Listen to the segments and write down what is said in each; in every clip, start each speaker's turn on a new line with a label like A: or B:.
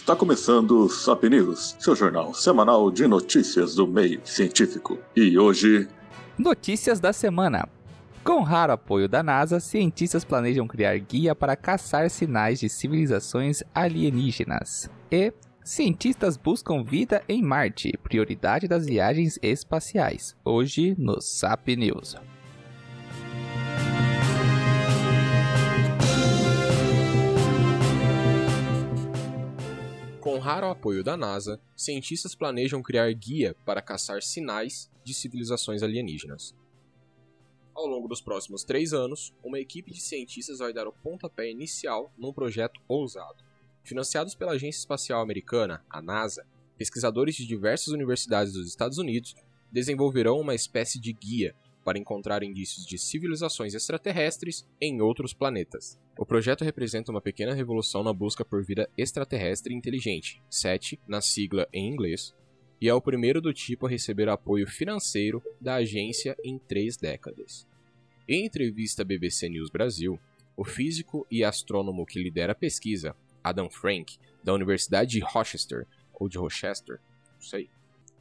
A: Está começando o Sap News, seu jornal semanal de notícias do meio científico. E hoje.
B: Notícias da semana. Com raro apoio da NASA, cientistas planejam criar guia para caçar sinais de civilizações alienígenas. E cientistas buscam vida em Marte, prioridade das viagens espaciais. Hoje no SAP News.
C: Com raro apoio da NASA, cientistas planejam criar guia para caçar sinais de civilizações alienígenas. Ao longo dos próximos três anos, uma equipe de cientistas vai dar o pontapé inicial num projeto ousado. Financiados pela Agência Espacial Americana, a NASA, pesquisadores de diversas universidades dos Estados Unidos desenvolverão uma espécie de guia para encontrar indícios de civilizações extraterrestres em outros planetas. O projeto representa uma pequena revolução na busca por vida extraterrestre inteligente, SET, na sigla em inglês, e é o primeiro do tipo a receber apoio financeiro da agência em três décadas. Em entrevista à BBC News Brasil, o físico e astrônomo que lidera a pesquisa, Adam Frank, da Universidade de Rochester, ou de Rochester, não sei,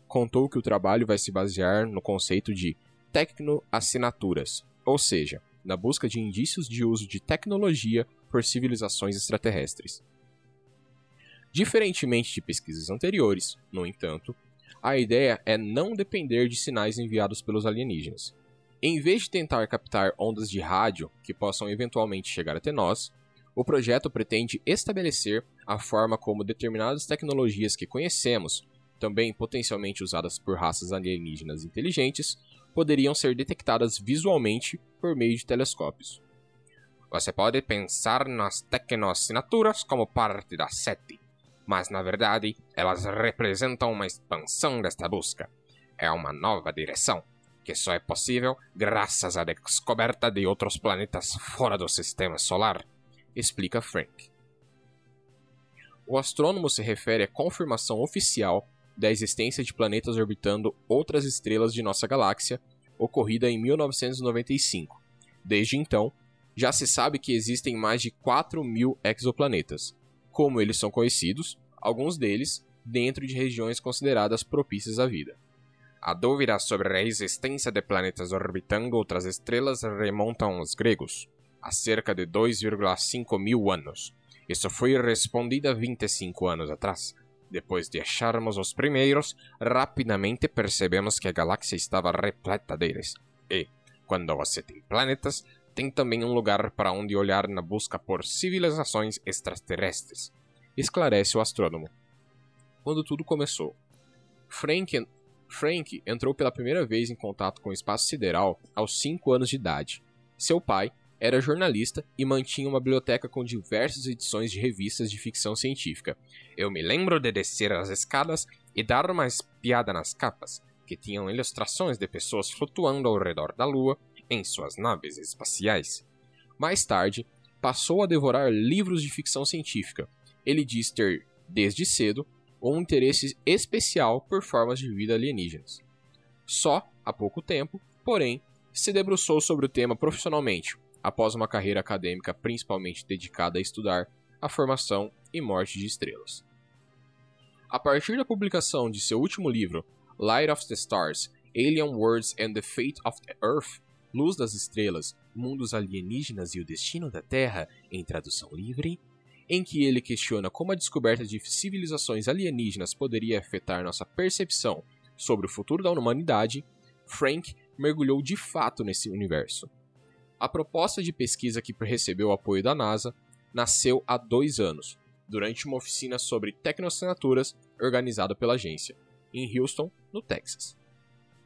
C: contou que o trabalho vai se basear no conceito de tecnoassinaturas, ou seja, na busca de indícios de uso de tecnologia por civilizações extraterrestres. Diferentemente de pesquisas anteriores, no entanto, a ideia é não depender de sinais enviados pelos alienígenas. Em vez de tentar captar ondas de rádio que possam eventualmente chegar até nós, o projeto pretende estabelecer a forma como determinadas tecnologias que conhecemos, também potencialmente usadas por raças alienígenas inteligentes, poderiam ser detectadas visualmente por meio de telescópios. Você pode pensar nas tecnoassinaturas como parte da SETI, mas na verdade elas representam uma expansão desta busca. É uma nova direção, que só é possível graças à descoberta de outros planetas fora do sistema solar, explica Frank. O astrônomo se refere à confirmação oficial da existência de planetas orbitando outras estrelas de nossa galáxia, ocorrida em 1995. Desde então, já se sabe que existem mais de 4 mil exoplanetas. Como eles são conhecidos, alguns deles dentro de regiões consideradas propícias à vida. A dúvida sobre a existência de planetas orbitando outras estrelas remonta aos gregos, há cerca de 2,5 mil anos. Isso foi respondido 25 anos atrás, depois de acharmos os primeiros, rapidamente percebemos que a galáxia estava repleta deles. E, quando você tem planetas, tem também um lugar para onde olhar na busca por civilizações extraterrestres. Esclarece o astrônomo. Quando tudo começou, Frank, Frank entrou pela primeira vez em contato com o espaço sideral aos 5 anos de idade. Seu pai era jornalista e mantinha uma biblioteca com diversas edições de revistas de ficção científica. Eu me lembro de descer as escadas e dar uma espiada nas capas, que tinham ilustrações de pessoas flutuando ao redor da Lua em suas naves espaciais. Mais tarde, passou a devorar livros de ficção científica. Ele diz ter, desde cedo, um interesse especial por formas de vida alienígenas. Só há pouco tempo, porém, se debruçou sobre o tema profissionalmente, após uma carreira acadêmica principalmente dedicada a estudar a formação e morte de estrelas. A partir da publicação de seu último livro, Light of the Stars, Alien Worlds and the Fate of the Earth, Luz das Estrelas, Mundos Alienígenas e o Destino da Terra, em tradução livre, em que ele questiona como a descoberta de civilizações alienígenas poderia afetar nossa percepção sobre o futuro da humanidade, Frank mergulhou de fato nesse universo. A proposta de pesquisa que recebeu o apoio da NASA nasceu há dois anos, durante uma oficina sobre tecnoassinaturas organizada pela agência, em Houston, no Texas.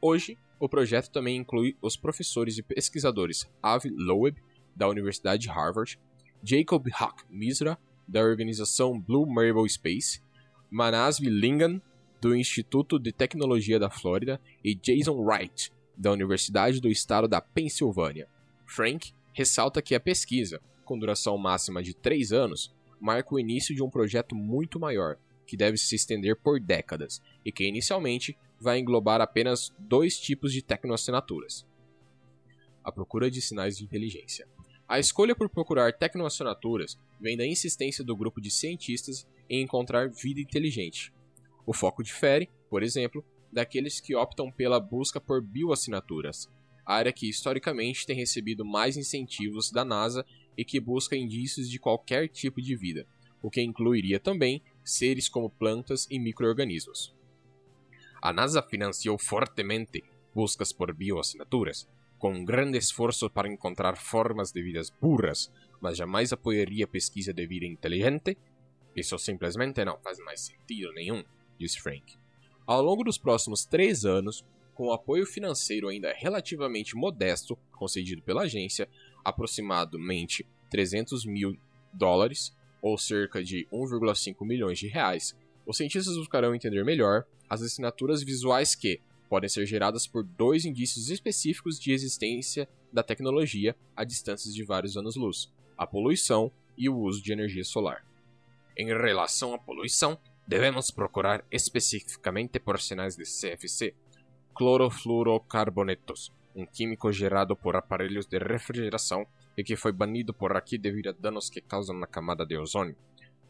C: Hoje, o projeto também inclui os professores e pesquisadores Avi Loeb, da Universidade de Harvard, Jacob Huck Misra, da organização Blue Marble Space, Manasvi Lingan, do Instituto de Tecnologia da Flórida, e Jason Wright, da Universidade do Estado da Pensilvânia. Frank ressalta que a pesquisa, com duração máxima de três anos, marca o início de um projeto muito maior, que deve se estender por décadas, e que inicialmente vai englobar apenas dois tipos de tecnoassinaturas. A procura de sinais de inteligência. A escolha por procurar tecnoassinaturas vem da insistência do grupo de cientistas em encontrar vida inteligente. O foco difere, por exemplo, daqueles que optam pela busca por bioassinaturas, área que historicamente tem recebido mais incentivos da NASA e que busca indícios de qualquer tipo de vida, o que incluiria também seres como plantas e microorganismos. A NASA financiou fortemente buscas por bioassinaturas, com um grande esforço para encontrar formas de vidas burras, mas jamais apoiaria pesquisa de vida inteligente? Isso simplesmente não faz mais sentido nenhum, disse Frank. Ao longo dos próximos três anos, com o apoio financeiro ainda relativamente modesto concedido pela agência, aproximadamente 300 mil dólares, ou cerca de 1,5 milhões de reais, os cientistas buscarão entender melhor as assinaturas visuais que podem ser geradas por dois indícios específicos de existência da tecnologia a distâncias de vários anos-luz: a poluição e o uso de energia solar. Em relação à poluição, devemos procurar especificamente por sinais de CFC, clorofluorocarbonetos, um químico gerado por aparelhos de refrigeração e que foi banido por aqui devido a danos que causam na camada de ozônio.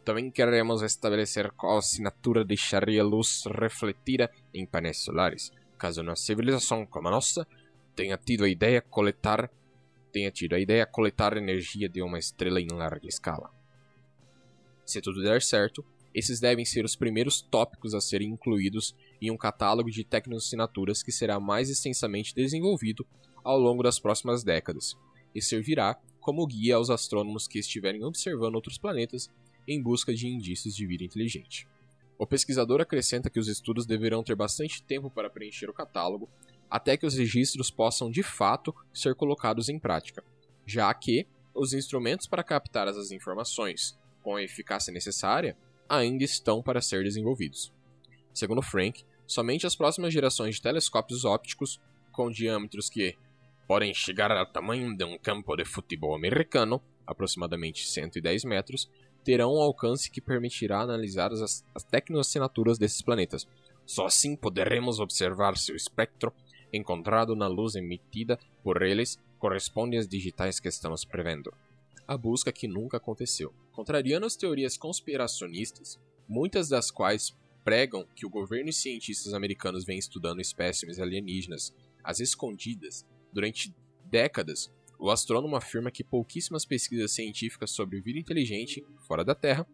C: Também queremos estabelecer qual assinatura deixaria luz refletida em painéis solares, caso uma civilização como a nossa tenha tido a ideia coletar tenha tido a ideia coletar energia de uma estrela em larga escala. Se tudo der certo, esses devem ser os primeiros tópicos a serem incluídos em um catálogo de tecnoassinaturas que será mais extensamente desenvolvido ao longo das próximas décadas e servirá como guia aos astrônomos que estiverem observando outros planetas em busca de indícios de vida inteligente. O pesquisador acrescenta que os estudos deverão ter bastante tempo para preencher o catálogo até que os registros possam de fato ser colocados em prática, já que os instrumentos para captar as informações com a eficácia necessária ainda estão para ser desenvolvidos. Segundo Frank, somente as próximas gerações de telescópios ópticos com diâmetros que podem chegar ao tamanho de um campo de futebol americano, aproximadamente 110 metros, terão um alcance que permitirá analisar as, as tecnoassinaturas desses planetas. Só assim poderemos observar se o espectro encontrado na luz emitida por eles corresponde às digitais que estamos prevendo. A busca que nunca aconteceu. Contrariando as teorias conspiracionistas, muitas das quais pregam que o governo e cientistas americanos vêm estudando espécimes alienígenas às escondidas durante décadas, o astrônomo afirma que pouquíssimas pesquisas científicas sobre vida inteligente fora da Terra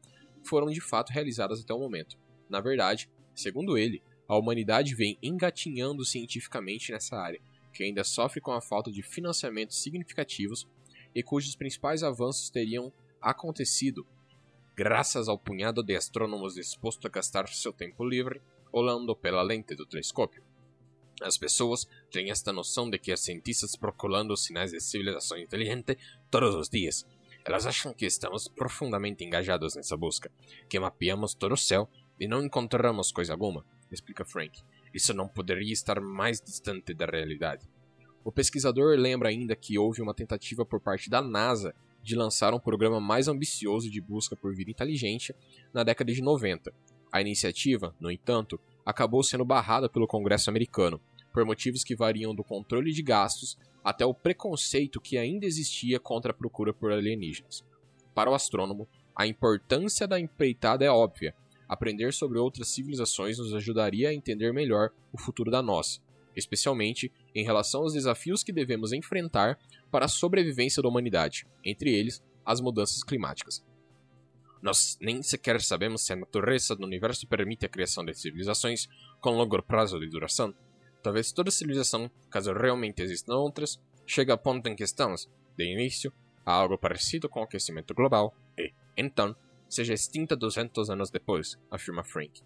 C: foram de fato realizadas até o momento. Na verdade, segundo ele, a humanidade vem engatinhando cientificamente nessa área, que ainda sofre com a falta de financiamentos significativos e cujos principais avanços teriam acontecido graças ao punhado de astrônomos disposto a gastar seu tempo livre olhando pela lente do telescópio. As pessoas têm esta noção de que os cientistas procurando sinais de civilização inteligente todos os dias. Elas acham que estamos profundamente engajados nessa busca, que mapeamos todo o céu e não encontramos coisa alguma, explica Frank. Isso não poderia estar mais distante da realidade. O pesquisador lembra ainda que houve uma tentativa por parte da NASA de lançar um programa mais ambicioso de busca por vida inteligente na década de 90. A iniciativa, no entanto, acabou sendo barrada pelo Congresso americano, por motivos que variam do controle de gastos até o preconceito que ainda existia contra a procura por alienígenas. Para o astrônomo, a importância da empreitada é óbvia. Aprender sobre outras civilizações nos ajudaria a entender melhor o futuro da nossa, especialmente em relação aos desafios que devemos enfrentar para a sobrevivência da humanidade, entre eles as mudanças climáticas. Nós nem sequer sabemos se a natureza do universo permite a criação de civilizações com longo prazo de duração. Talvez toda civilização, caso realmente existam outras, chegue ao ponto em que estamos, de início, a algo parecido com o aquecimento global e, então, seja extinta 200 anos depois, afirma Frank.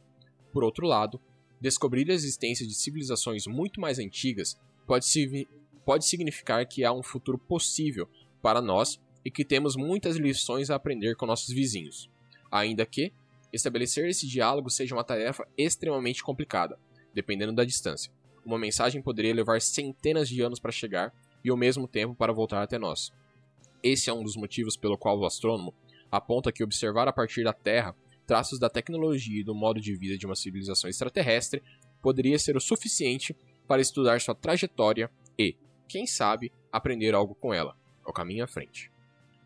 C: Por outro lado, descobrir a existência de civilizações muito mais antigas pode, pode significar que há um futuro possível para nós e que temos muitas lições a aprender com nossos vizinhos. Ainda que estabelecer esse diálogo seja uma tarefa extremamente complicada, dependendo da distância. Uma mensagem poderia levar centenas de anos para chegar e ao mesmo tempo para voltar até nós. Esse é um dos motivos pelo qual o astrônomo aponta que observar a partir da Terra traços da tecnologia e do modo de vida de uma civilização extraterrestre poderia ser o suficiente para estudar sua trajetória quem sabe, aprender algo com ela, ao caminho à frente.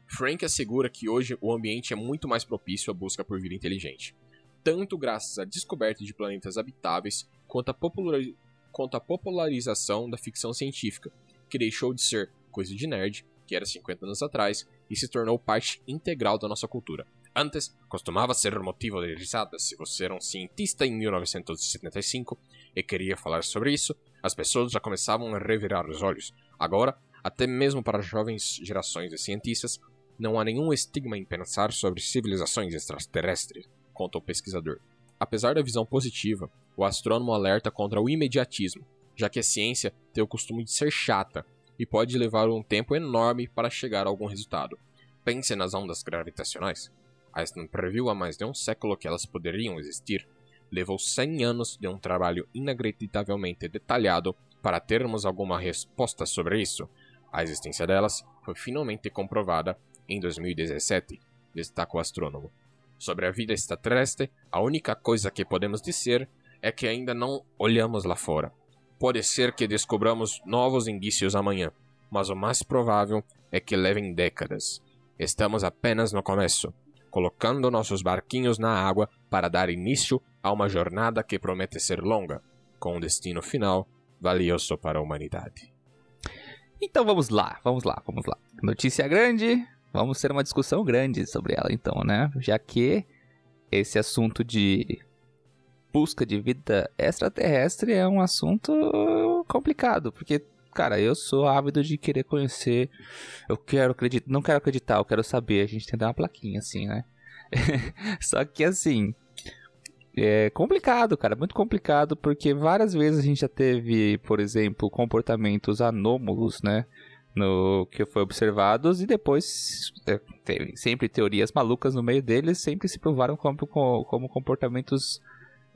C: Frank assegura que hoje o ambiente é muito mais propício à busca por vida inteligente. tanto graças à descoberta de planetas habitáveis quanto à, popular... quanto à popularização da ficção científica, que deixou de ser coisa de nerd, que era 50 anos atrás, e se tornou parte integral da nossa cultura. Antes, costumava ser motivo de risadas se você era um cientista em 1975 e queria falar sobre isso, as pessoas já começavam a revirar os olhos. Agora, até mesmo para jovens gerações de cientistas, não há nenhum estigma em pensar sobre civilizações extraterrestres, conta o pesquisador. Apesar da visão positiva, o astrônomo alerta contra o imediatismo, já que a ciência tem o costume de ser chata e pode levar um tempo enorme para chegar a algum resultado. Pense nas ondas gravitacionais. Einstein previu há mais de um século que elas poderiam existir. Levou 100 anos de um trabalho inacreditavelmente detalhado para termos alguma resposta sobre isso. A existência delas foi finalmente comprovada em 2017, destaca o astrônomo. Sobre a vida extraterrestre, a única coisa que podemos dizer é que ainda não olhamos lá fora. Pode ser que descobramos novos indícios amanhã, mas o mais provável é que levem décadas. Estamos apenas no começo, colocando nossos barquinhos na água para dar início a uma jornada que promete ser longa, com um destino final valioso para a humanidade.
B: Então vamos lá, vamos lá, vamos lá. Notícia grande, vamos ter uma discussão grande sobre ela então, né? Já que esse assunto de busca de vida extraterrestre é um assunto complicado, porque cara, eu sou ávido de querer conhecer, eu quero acreditar, não quero acreditar, eu quero saber, a gente tem que dar uma plaquinha assim, né? Só que assim, é complicado, cara, muito complicado, porque várias vezes a gente já teve, por exemplo, comportamentos anômalos, né? No que foi observados e depois é, teve sempre teorias malucas no meio deles, sempre se provaram como, como comportamentos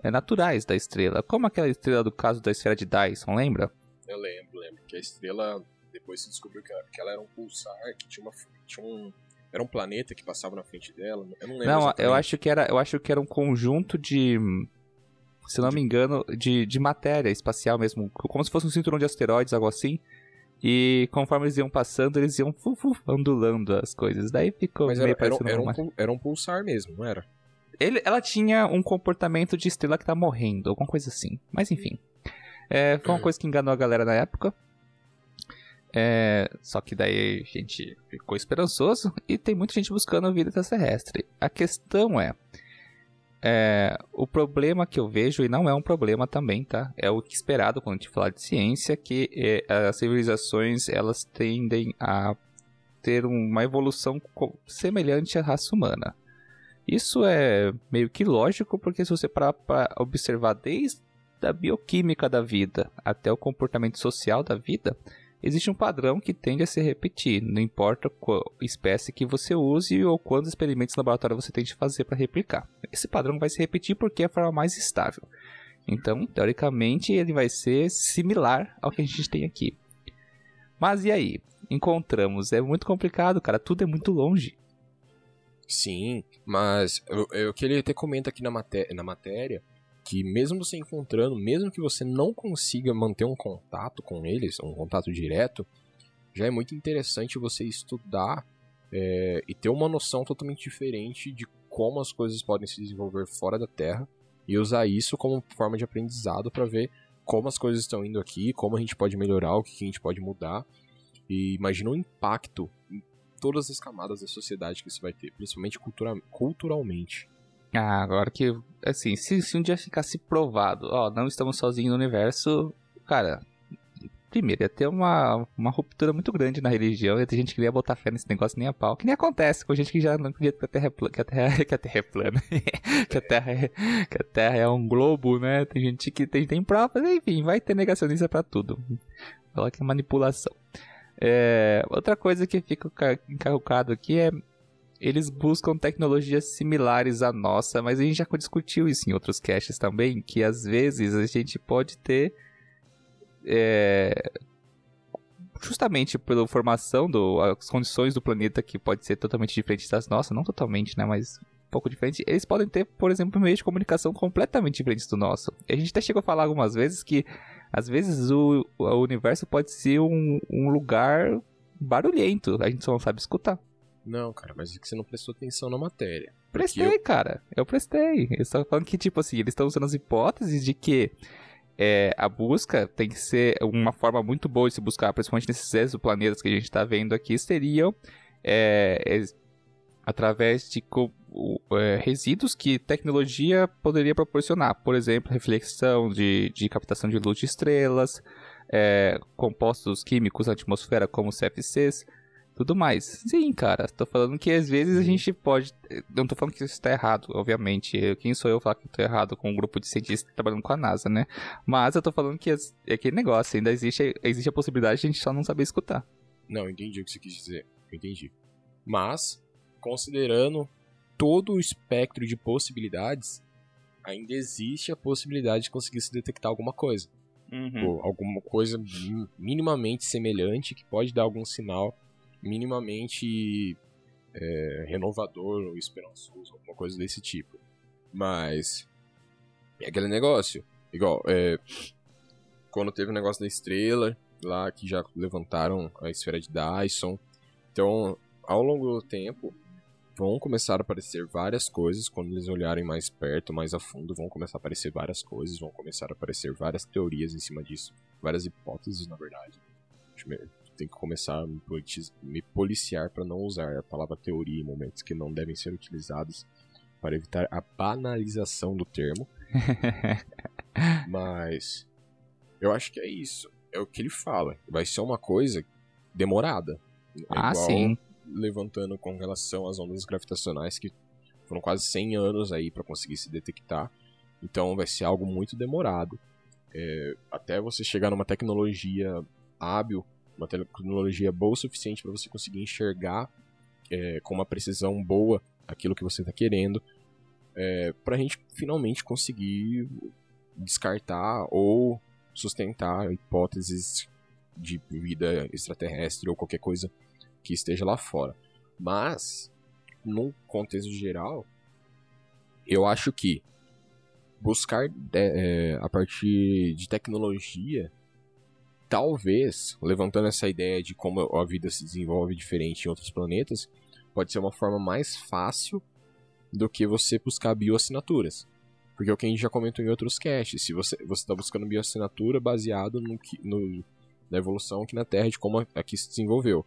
B: é, naturais da estrela. Como aquela estrela do caso da esfera de Dyson, lembra?
C: Eu lembro, lembro. Que a estrela, depois se descobriu que ela, que ela era um pulsar, que tinha, uma, tinha um, era um planeta que passava na frente dela. Eu não lembro.
B: Não,
C: exatamente.
B: eu acho que era, eu acho que era um conjunto de, se não me engano, de, de matéria espacial mesmo, como se fosse um cinturão de asteroides, algo assim. E conforme eles iam passando, eles iam fu, ondulando as coisas. Daí ficou
C: Mas
B: meio
C: era, era,
B: parecendo
C: era,
B: uma-
C: um, era um pulsar mesmo, não era?
B: Ele, ela tinha um comportamento de estrela que tá morrendo, alguma coisa assim. Mas enfim. É, foi uma coisa que enganou a galera na época. É, só que daí a gente ficou esperançoso e tem muita gente buscando vida extraterrestre. A questão é, é, o problema que eu vejo, e não é um problema também, tá? É o que esperado quando a gente fala de ciência, que é, as civilizações elas tendem a ter uma evolução semelhante à raça humana. Isso é meio que lógico, porque se você parar para observar desde a bioquímica da vida até o comportamento social da vida, existe um padrão que tende a se repetir, não importa qual espécie que você use ou quantos experimentos no laboratório você tente fazer para replicar. Esse padrão vai se repetir porque é a forma mais estável. Então, teoricamente, ele vai ser similar ao que a gente tem aqui. Mas e aí? Encontramos. É muito complicado, cara. Tudo é muito longe.
C: Sim, mas eu, eu queria até comenta aqui na, maté na matéria que mesmo você encontrando, mesmo que você não consiga manter um contato com eles, um contato direto, já é muito interessante você estudar é, e ter uma noção totalmente diferente de como as coisas podem se desenvolver fora da Terra e usar isso como forma de aprendizado para ver como as coisas estão indo aqui, como a gente pode melhorar, o que que a gente pode mudar. E imagina o impacto em todas as camadas da sociedade que isso vai ter, principalmente cultura culturalmente.
B: Ah, agora que, assim, se, se um dia ficasse provado, ó, não estamos sozinhos no universo, cara, primeiro ia ter uma, uma ruptura muito grande na religião, ia ter gente que ia botar fé nesse negócio nem a pau, que nem acontece com gente que já não acredita que a Terra é plana, que a Terra, que a terra é plana, que, a terra é, que a Terra é um globo, né, tem gente que tem, tem provas, enfim, vai ter negacionista pra tudo, fala que é manipulação. É, outra coisa que fica ca- encarrucado aqui é eles buscam tecnologias similares à nossa, mas a gente já discutiu isso em outros caches também, que às vezes a gente pode ter é, justamente pela formação do as condições do planeta que pode ser totalmente diferente das nossas, não totalmente, né, mas um pouco diferente. Eles podem ter, por exemplo, meios de comunicação completamente diferentes do nosso. A gente até chegou a falar algumas vezes que às vezes o, o universo pode ser um, um lugar barulhento, a gente só não sabe escutar.
C: Não, cara, mas é que você não prestou atenção na matéria.
B: Prestei, eu... cara. Eu prestei. Eu estou falando que, tipo assim, eles estão usando as hipóteses de que é, a busca tem que ser uma forma muito boa de se buscar, principalmente nesses exoplanetas que a gente está vendo aqui, seriam é, é, através de é, resíduos que tecnologia poderia proporcionar. Por exemplo, reflexão de, de captação de luz de estrelas, é, compostos químicos na atmosfera como CFCs, tudo mais. Sim, cara, tô falando que às vezes a gente pode. Não tô falando que isso está errado, obviamente. Quem sou eu falar que tô errado com um grupo de cientistas trabalhando com a NASA, né? Mas eu tô falando que é aquele negócio, ainda existe, existe a possibilidade de a gente só não saber escutar.
C: Não, entendi o que você quis dizer. Entendi. Mas, considerando todo o espectro de possibilidades, ainda existe a possibilidade de conseguir se detectar alguma coisa. Uhum. alguma coisa minimamente semelhante que pode dar algum sinal minimamente é, renovador ou esperançoso, alguma coisa desse tipo. Mas é aquele negócio, igual, é, quando teve o negócio da estrela, lá que já levantaram a esfera de Dyson. Então, ao longo do tempo, vão começar a aparecer várias coisas. Quando eles olharem mais perto, mais a fundo, vão começar a aparecer várias coisas, vão começar a aparecer várias teorias em cima disso. Várias hipóteses, na verdade tem que começar a me policiar para não usar a palavra teoria em momentos que não devem ser utilizados para evitar a banalização do termo. Mas eu acho que é isso. É o que ele fala. Vai ser uma coisa demorada. É
B: ah, sim.
C: Levantando com relação às ondas gravitacionais que foram quase 100 anos aí para conseguir se detectar. Então vai ser algo muito demorado. É, até você chegar numa tecnologia hábil uma tecnologia boa o suficiente para você conseguir enxergar é, com uma precisão boa aquilo que você está querendo, é, para a gente finalmente conseguir descartar ou sustentar hipóteses de vida extraterrestre ou qualquer coisa que esteja lá fora. Mas, no contexto geral, eu acho que buscar é, é a partir de tecnologia talvez, levantando essa ideia de como a vida se desenvolve diferente em outros planetas, pode ser uma forma mais fácil do que você buscar bioassinaturas. Porque é o que a gente já comentou em outros casts, se você está buscando bioassinatura baseado no, no, na evolução aqui na Terra, de como aqui se desenvolveu.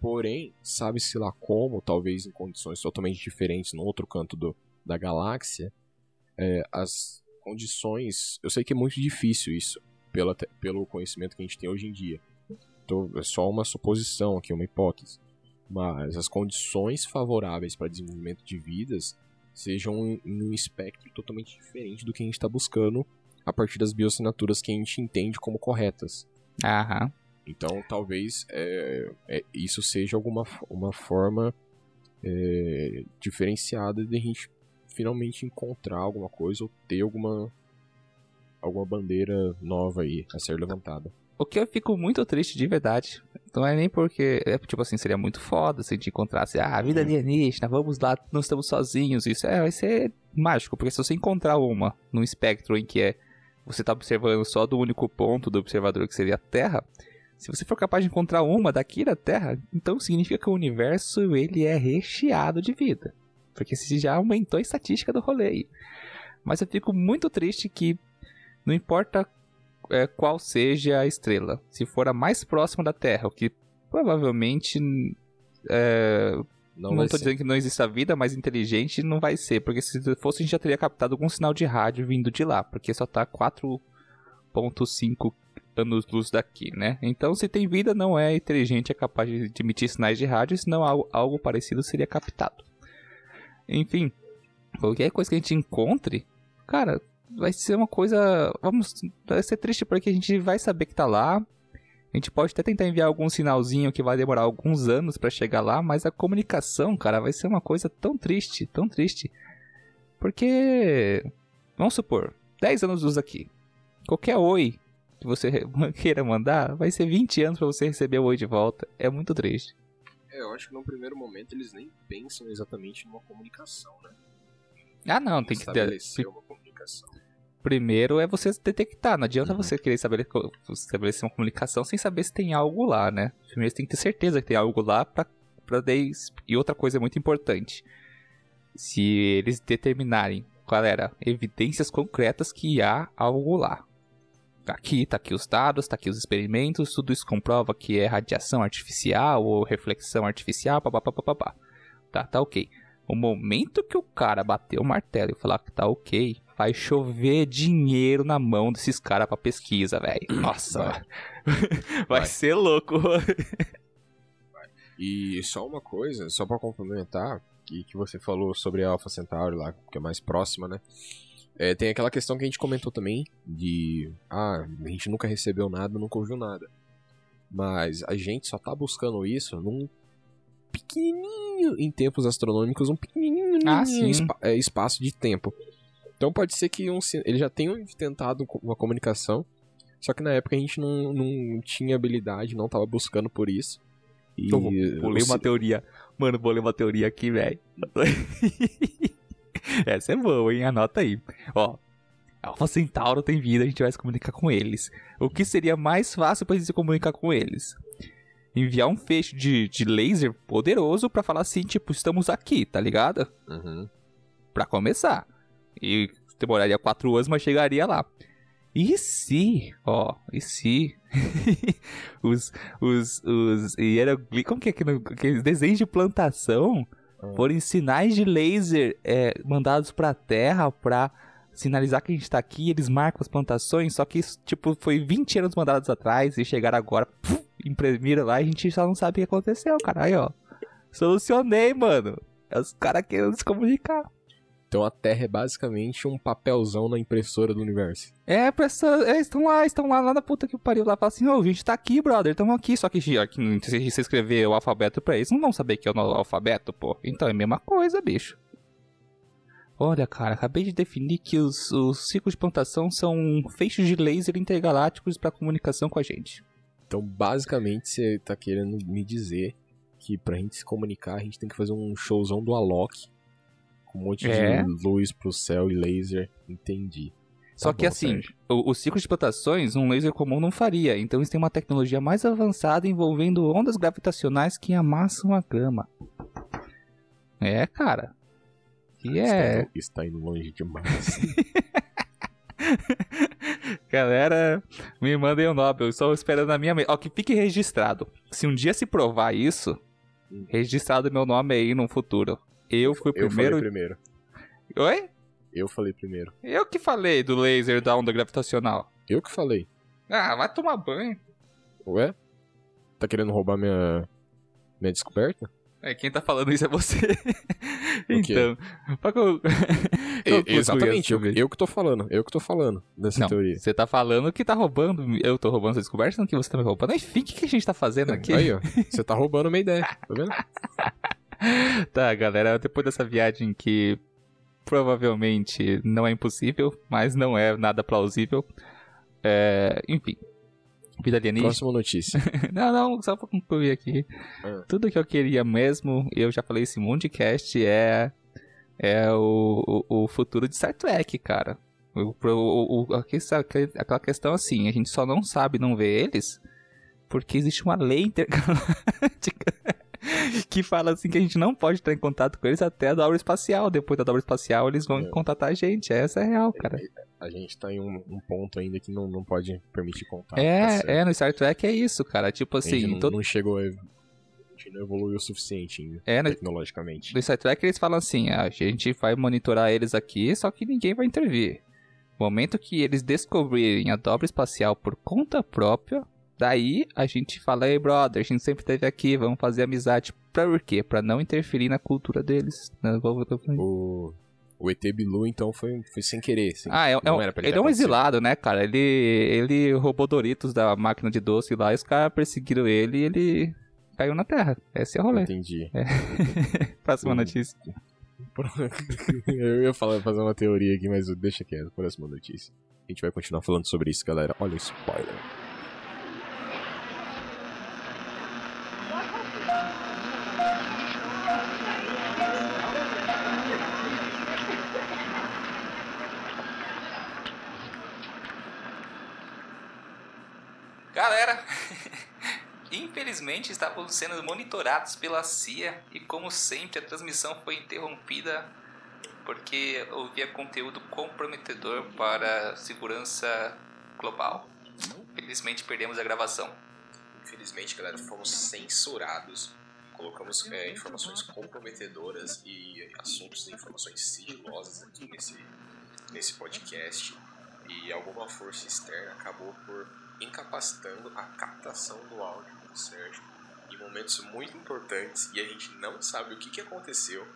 C: Porém, sabe-se lá como, talvez em condições totalmente diferentes no outro canto do, da galáxia, é, as condições. Eu sei que é muito difícil isso, pela, pelo conhecimento que a gente tem hoje em dia. Então, é só uma suposição aqui, uma hipótese. Mas as condições favoráveis para desenvolvimento de vidas sejam em um espectro totalmente diferente do que a gente está buscando a partir das bioassinaturas que a gente entende como corretas.
B: Aham.
C: Então, talvez é, é, isso seja alguma uma forma é, diferenciada de a gente finalmente encontrar alguma coisa ou ter alguma alguma bandeira nova aí a ser levantada.
B: O que eu fico muito triste de verdade. Não é nem porque, é, tipo assim, seria muito foda se a gente encontrasse, ah, vida alienígena, vamos lá, não estamos sozinhos. Isso é, vai ser mágico, porque se você encontrar uma num espectro em que é você está observando só do único ponto do observador que seria a Terra, se você for capaz de encontrar uma daqui da Terra, então significa que o universo ele é recheado de vida. Porque se já aumentou a estatística do rolê aí. Mas eu fico muito triste que não importa é, qual seja a estrela. Se for a mais próxima da Terra, o que provavelmente. É, não, ser. dizendo que não exista vida mais inteligente, não vai ser. Porque se fosse, a gente já teria captado algum sinal de rádio vindo de lá. Porque só tá 4,5 anos-luz daqui, né? Então, se tem vida, não é inteligente, é capaz de emitir sinais de rádio, senão algo parecido seria captado. Enfim, qualquer coisa que a gente encontre, cara, vai ser uma coisa. Vamos. Vai ser triste porque a gente vai saber que tá lá. A gente pode até tentar enviar algum sinalzinho que vai demorar alguns anos para chegar lá, mas a comunicação, cara, vai ser uma coisa tão triste, tão triste. Porque. Vamos supor, 10 anos luz aqui. Qualquer oi que você queira mandar, vai ser 20 anos para você receber o oi de volta. É muito triste.
C: É, eu acho que no primeiro momento eles nem pensam exatamente numa comunicação, né?
B: Ah, não, tem que ter. Uma comunicação. Primeiro é você detectar. Não adianta uhum. você querer estabelecer uma comunicação sem saber se tem algo lá, né? Primeiro você tem que ter certeza que tem algo lá pra, pra daí... E outra coisa muito importante. Se eles determinarem, galera, evidências concretas que há algo lá. Aqui, tá aqui os dados, tá aqui os experimentos, tudo isso comprova que é radiação artificial ou reflexão artificial, papapá. Tá, tá ok. O momento que o cara bater o martelo e falar que tá ok, vai chover dinheiro na mão desses caras pra pesquisa, velho. Nossa,
C: Vai.
B: vai.
C: Vai.
B: ser louco.
C: E só uma coisa, só pra complementar, que, que você falou sobre a Alpha Centauri lá, que é mais próxima, né? É, tem aquela questão que a gente comentou também, de. Ah, a gente nunca recebeu nada, nunca ouviu nada. Mas a gente só tá buscando isso num pequenininho, em tempos astronômicos, um pequenininho
B: Ah,
C: espa- é, espaço de tempo. Então pode ser que um, eles já tenham tentado uma comunicação, só que na época a gente não, não tinha habilidade, não tava buscando por isso. E
B: Eu vou, vou ler uma teoria. Mano, vou ler uma teoria aqui, velho. Essa é boa, hein? Anota aí. Ó. Alpha Centauro tem vida, a gente vai se comunicar com eles. O que seria mais fácil pra gente se comunicar com eles? Enviar um feixe de, de laser poderoso pra falar assim, tipo, estamos aqui, tá ligado?
C: Uhum.
B: Pra começar. E demoraria quatro anos, mas chegaria lá. E se, ó, e se os, os, os hieroglifos, como que é aquele, aqueles desenhos de plantação
C: Ah.
B: forem sinais de laser é, mandados pra Terra pra sinalizar que a gente tá aqui, eles marcam as plantações, só que isso, tipo, foi 20 anos mandados atrás e chegaram agora, puf, imprimiram lá e a gente só não sabe o que aconteceu, cara. Aí, ó, solucionei, mano. É os caras querendo se comunicar.
C: Então a Terra é basicamente um papelzão na impressora do universo.
B: É, pessoa, é, estão lá, estão lá, lá na puta que pariu, lá, fala assim, ô, a gente tá aqui, brother, estamos aqui, só que não- se você escrever o alfabeto pra eles, não vão saber que é o nosso alfabeto, pô. Então é a mesma coisa, bicho. Olha, cara, acabei de definir que os, os ciclos de plantação são feixes de laser intergalácticos pra comunicação com a gente.
C: Então basicamente você tá querendo me dizer que pra gente se comunicar a gente tem que fazer um showzão do Alok. Um monte
B: É.
C: de luz pro céu e laser. Entendi.
B: Só
C: Tá
B: que
C: bom,
B: assim, o, o ciclo de plantações, um laser comum não faria. Então eles têm uma tecnologia mais avançada envolvendo ondas gravitacionais que amassam a grama. É, cara. E é.
C: Está, está indo longe demais.
B: Galera, me mandem o Nobel. Estou esperando a minha. Ó, que fique registrado. Se um dia se provar isso, registrado meu nome aí no futuro. Eu fui
C: Eu
B: primeiro.
C: falei primeiro.
B: Oi?
C: Eu falei primeiro.
B: Eu que falei do laser da onda gravitacional.
C: Eu que falei.
B: Ah, vai tomar banho.
C: Ué? Tá querendo roubar minha. minha descoberta?
B: É, quem tá falando isso é você. Então, pra
C: E-
B: concluir
C: exatamente, eu, eu que tô falando. Eu que tô falando dessa
B: Não,
C: teoria.
B: você tá falando que tá roubando. Eu tô roubando essa descoberta, não que você tá me roubando. Enfim, o que, que a gente tá fazendo aqui?
C: Aí, ó. Você tá roubando minha ideia. Tá vendo?
B: Tá, galera, depois dessa viagem que provavelmente não é impossível, mas não é nada plausível. É, enfim. Vida alienígena.
C: Próxima notícia.
B: Não, não, só pra concluir aqui.
C: Ah.
B: Tudo que eu queria mesmo, eu já falei esse monte de cast, é, é o, o, o futuro de Star Trek, cara. O, o, o, aquela questão assim, a gente só não sabe não ver eles porque existe uma lei intergaláctica que fala assim que a gente não pode entrar em contato com eles até a dobra espacial. Depois da dobra espacial eles vão
C: É.
B: contatar a gente. Essa é real, cara.
C: A gente tá em um, um ponto ainda que não, não pode permitir contato. tá
B: É,
C: certo.
B: é, no Star Trek é isso, cara. Tipo
C: A gente
B: assim,
C: não,
B: todo...
C: não chegou a... Gente não evoluiu o suficiente ainda,
B: é, no,
C: tecnologicamente.
B: No Star Trek eles falam assim, "Ah, a gente vai monitorar eles aqui, só que ninguém vai intervir. No momento que eles descobrirem a dobra espacial por conta própria, daí a gente fala, ei brother, a gente sempre esteve aqui, vamos fazer amizade. Pra quê? Pra não interferir na cultura deles. Né?
C: O, o ET Bilu, então, foi, foi sem querer. assim.
B: Ah, é, é
C: Não
B: um-
C: era pra ele
B: é um exilado, né, cara? Ele, ele roubou Doritos da máquina de doce lá e os caras perseguiram ele e ele caiu na terra. Esse é o rolê.
C: Entendi.
B: Próxima
C: Hum.
B: notícia.
C: Eu ia falar, fazer uma teoria aqui, mas deixa quieto. Próxima notícia. A gente vai continuar falando sobre isso, galera. Olha o spoiler.
B: Infelizmente estávamos sendo monitorados pela CIA e, como sempre, a transmissão foi interrompida porque ouvia conteúdo comprometedor para segurança global. Felizmente perdemos a gravação.
C: Infelizmente, galera, fomos censurados. Colocamos é, informações comprometedoras e assuntos de informações sigilosas aqui nesse, nesse podcast. E alguma força externa acabou por incapacitando a captação do áudio do Sérgio em momentos muito importantes e a gente não sabe o que, que aconteceu,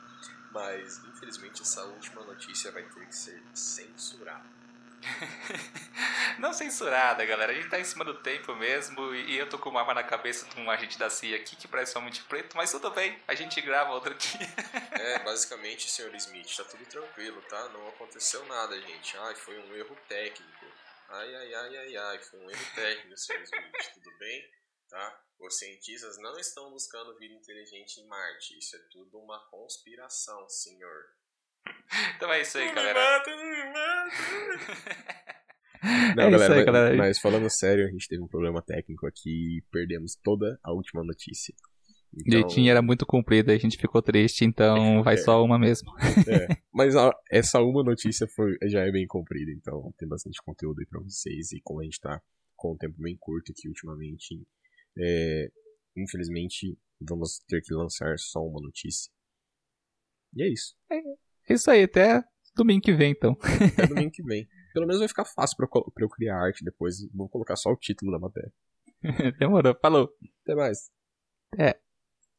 C: mas infelizmente essa última notícia vai ter que ser censurada.
B: não censurada, galera. A gente tá em cima do tempo mesmo e eu tô com uma arma na cabeça de um agente da CIA aqui que parece somente preto, mas tudo bem, a gente grava outro dia.
C: é, basicamente, senhor Smith, tá tudo tranquilo, tá? Não aconteceu nada, gente. Ai, foi um erro técnico. Ai, ai, ai, ai, ai, foi um erro técnico, senhor Smith, tudo bem? Tá? Os cientistas não estão buscando vida inteligente em Marte. Isso é tudo uma conspiração, senhor.
B: Então é isso aí, galera.
C: Mata, me mata. Não, é galera, aí, galera, mas falando sério, a gente teve um problema técnico aqui e perdemos toda a última notícia.
B: Então... Jeitinho era muito comprido, a gente ficou triste, então vai é. só uma mesmo.
C: É. Mas a, essa uma notícia foi, já é bem comprida, então tem bastante conteúdo aí pra vocês. E como a gente tá com um tempo bem curto aqui ultimamente, é, infelizmente vamos ter que lançar só uma notícia. E é isso.
B: É isso aí, até domingo que vem então.
C: Até domingo que vem. Pelo menos vai ficar fácil pra, pra eu criar arte depois. Vou colocar só o título da matéria.
B: Demorou, falou.
C: Até mais.
B: É.